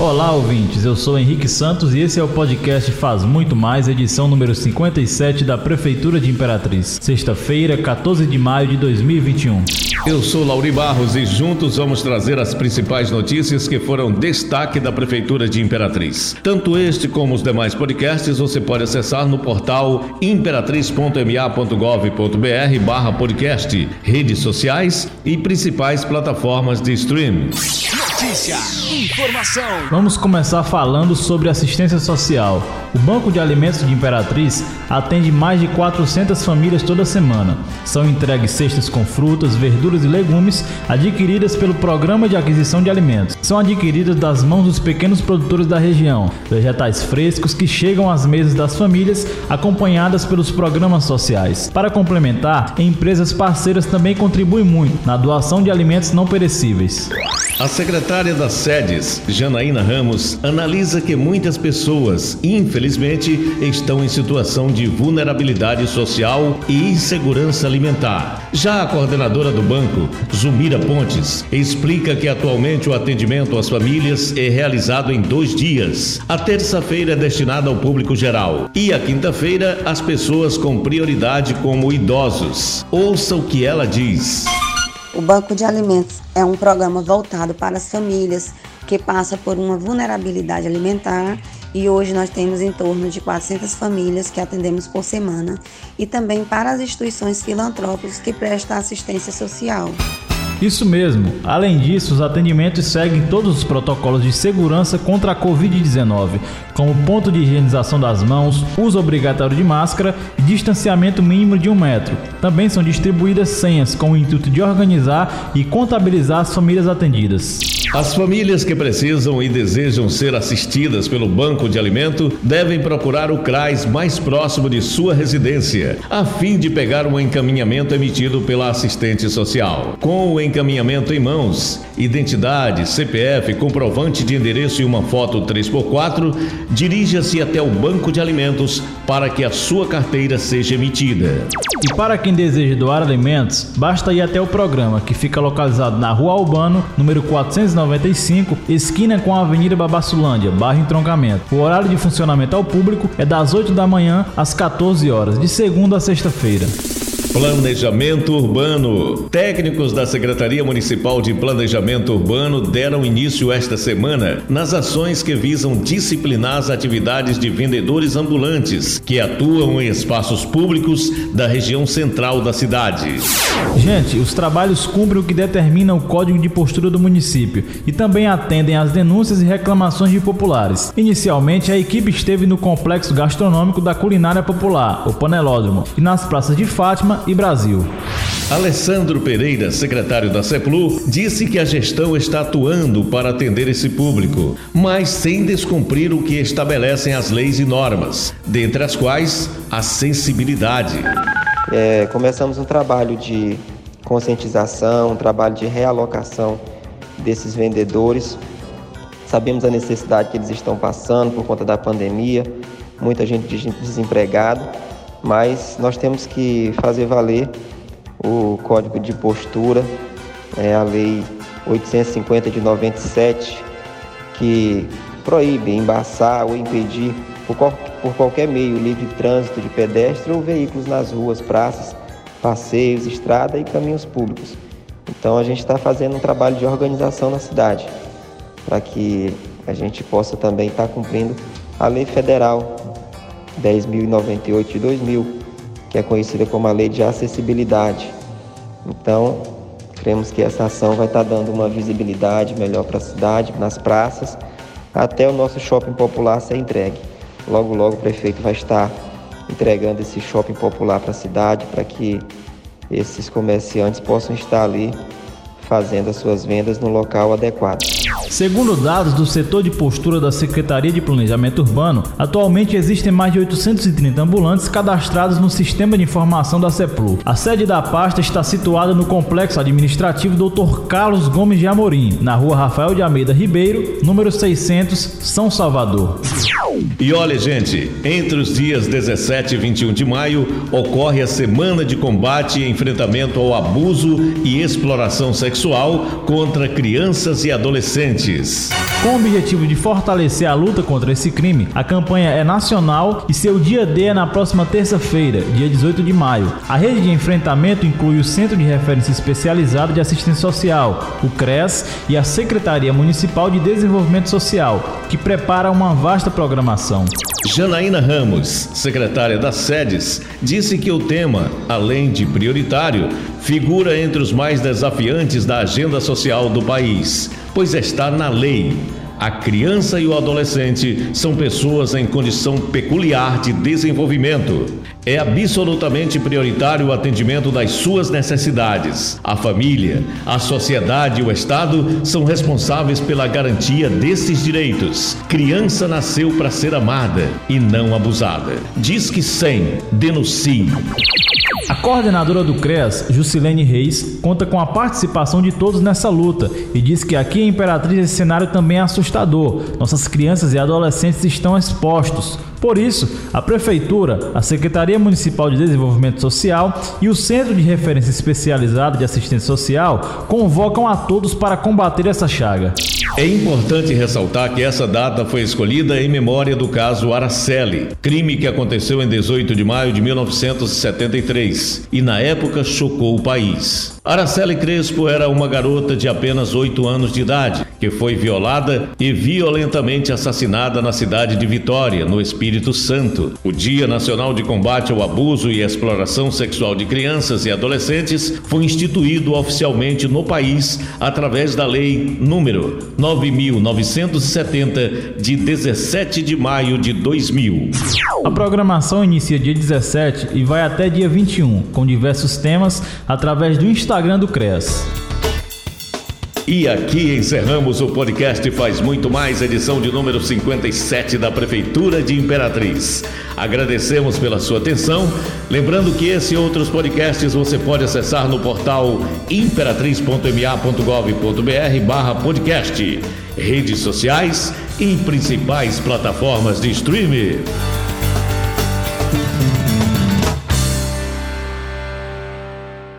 Olá, ouvintes. Eu sou Henrique Santos e esse é o podcast Faz Muito Mais, edição número 57 da Prefeitura de Imperatriz. Sexta-feira, 14 de maio de 2021. Eu sou Lauri Barros e juntos vamos trazer as principais notícias que foram destaque da Prefeitura de Imperatriz. Tanto este como os demais podcasts você pode acessar no portal imperatriz.ma.gov.br barra podcast, redes sociais e principais plataformas de streaming. Notícia, informação. Vamos começar falando sobre assistência social. O Banco de Alimentos de Imperatriz atende mais de 400 famílias toda semana. São entregues cestas com frutas, verduras e legumes adquiridas pelo Programa de Aquisição de Alimentos. São adquiridas das mãos dos pequenos produtores da região, vegetais frescos que chegam às mesas das famílias acompanhadas pelos programas sociais. Para complementar, empresas parceiras também contribuem muito na doação de alimentos não perecíveis. A secretária das sedes, Janaína Ramos, analisa que muitas pessoas, infelizmente, estão em situação de vulnerabilidade social e insegurança alimentar. Já a coordenadora do banco, Zumira Pontes, explica que atualmente o atendimento às famílias é realizado em dois dias. A terça-feira é destinada ao público geral e a quinta-feira às pessoas com prioridade como idosos. Ouça o que ela diz. O Banco de Alimentos é um programa voltado para as famílias que passam por uma vulnerabilidade alimentar e hoje nós temos em torno de 400 famílias que atendemos por semana e também para as instituições filantrópicas que prestam assistência social. Isso mesmo. Além disso, os atendimentos seguem todos os protocolos de segurança contra a Covid-19, como ponto de higienização das mãos, uso obrigatório de máscara e distanciamento mínimo de um metro. Também são distribuídas senhas com o intuito de organizar e contabilizar as famílias atendidas. As famílias que precisam e desejam ser assistidas pelo banco de alimento devem procurar o CRAS mais próximo de sua residência, a fim de pegar um encaminhamento emitido pela assistente social. Com o encaminhamento em mãos, identidade, CPF, comprovante de endereço e uma foto 3x4, dirija-se até o banco de alimentos para que a sua carteira seja emitida. E para quem deseja doar alimentos, basta ir até o programa, que fica localizado na Rua Albano, número 400 295, esquina com a Avenida Babassulândia, bairro Entroncamento. O horário de funcionamento ao público é das 8 da manhã às 14 horas, de segunda a sexta-feira. Planejamento Urbano. Técnicos da Secretaria Municipal de Planejamento Urbano deram início esta semana nas ações que visam disciplinar as atividades de vendedores ambulantes que atuam em espaços públicos da região central da cidade. Gente, os trabalhos cumprem o que determina o Código de Postura do município e também atendem às denúncias e reclamações de populares. Inicialmente, a equipe esteve no complexo gastronômico da culinária popular, o Panelódromo, e nas praças de Fátima e Brasil. Alessandro Pereira, secretário da CEPLU, disse que a gestão está atuando para atender esse público, mas sem descumprir o que estabelecem as leis e normas, dentre as quais a sensibilidade. É, começamos um trabalho de conscientização, um trabalho de realocação desses vendedores. Sabemos a necessidade que eles estão passando por conta da pandemia, muita gente desempregada mas nós temos que fazer valer o código de postura, é a lei 850 de 97, que proíbe embaçar ou impedir por, qual, por qualquer meio livre trânsito de pedestre ou veículos nas ruas, praças, passeios, estrada e caminhos públicos. Então a gente está fazendo um trabalho de organização na cidade, para que a gente possa também estar tá cumprindo a lei federal 10.098 de 2000, que é conhecida como a Lei de Acessibilidade. Então, cremos que essa ação vai estar dando uma visibilidade melhor para a cidade, nas praças, até o nosso shopping popular ser entregue. Logo, logo o prefeito vai estar entregando esse shopping popular para a cidade, para que esses comerciantes possam estar ali fazendo as suas vendas no local adequado. Segundo dados do setor de postura da Secretaria de Planejamento Urbano, atualmente existem mais de 830 ambulantes cadastrados no sistema de informação da CEPLU. A sede da pasta está situada no complexo administrativo Dr. Carlos Gomes de Amorim, na rua Rafael de Almeida Ribeiro, número 600, São Salvador. E olha, gente, entre os dias 17 e 21 de maio ocorre a Semana de Combate e Enfrentamento ao Abuso e Exploração Sexual contra Crianças e Adolescentes. Com o objetivo de fortalecer a luta contra esse crime, a campanha é nacional e seu dia D é na próxima terça-feira, dia 18 de maio. A rede de enfrentamento inclui o Centro de Referência Especializado de Assistência Social, o CRES, e a Secretaria Municipal de Desenvolvimento Social, que prepara uma vasta programação. Janaína Ramos, secretária das sedes, disse que o tema, além de prioritário, figura entre os mais desafiantes da agenda social do país, pois está na lei. A criança e o adolescente são pessoas em condição peculiar de desenvolvimento. É absolutamente prioritário o atendimento das suas necessidades. A família, a sociedade e o Estado são responsáveis pela garantia desses direitos. Criança nasceu para ser amada e não abusada. Diz que 100, denuncie. A coordenadora do CREAS, Jusilene Reis, conta com a participação de todos nessa luta e diz que aqui em Imperatriz esse cenário também é assustador. Nossas crianças e adolescentes estão expostos. Por isso, a Prefeitura, a Secretaria Municipal de Desenvolvimento Social e o Centro de Referência Especializado de Assistência Social convocam a todos para combater essa chaga. É importante ressaltar que essa data foi escolhida em memória do caso Araceli, crime que aconteceu em 18 de maio de 1973 e na época chocou o país. Araceli Crespo era uma garota de apenas 8 anos de idade, que foi violada e violentamente assassinada na cidade de Vitória, no Espírito Santo. O Dia Nacional de Combate ao Abuso e Exploração Sexual de Crianças e Adolescentes foi instituído oficialmente no país através da Lei número 9970 de 17 de maio de 2000. A programação inicia dia 17 e vai até dia 21, com diversos temas através do Instagram Instagram do CRES. E aqui encerramos o podcast Faz Muito Mais, edição de número 57 da Prefeitura de Imperatriz. Agradecemos pela sua atenção. Lembrando que esse e outros podcasts você pode acessar no portal imperatriz.ma.gov.br barra podcast, redes sociais e principais plataformas de streaming.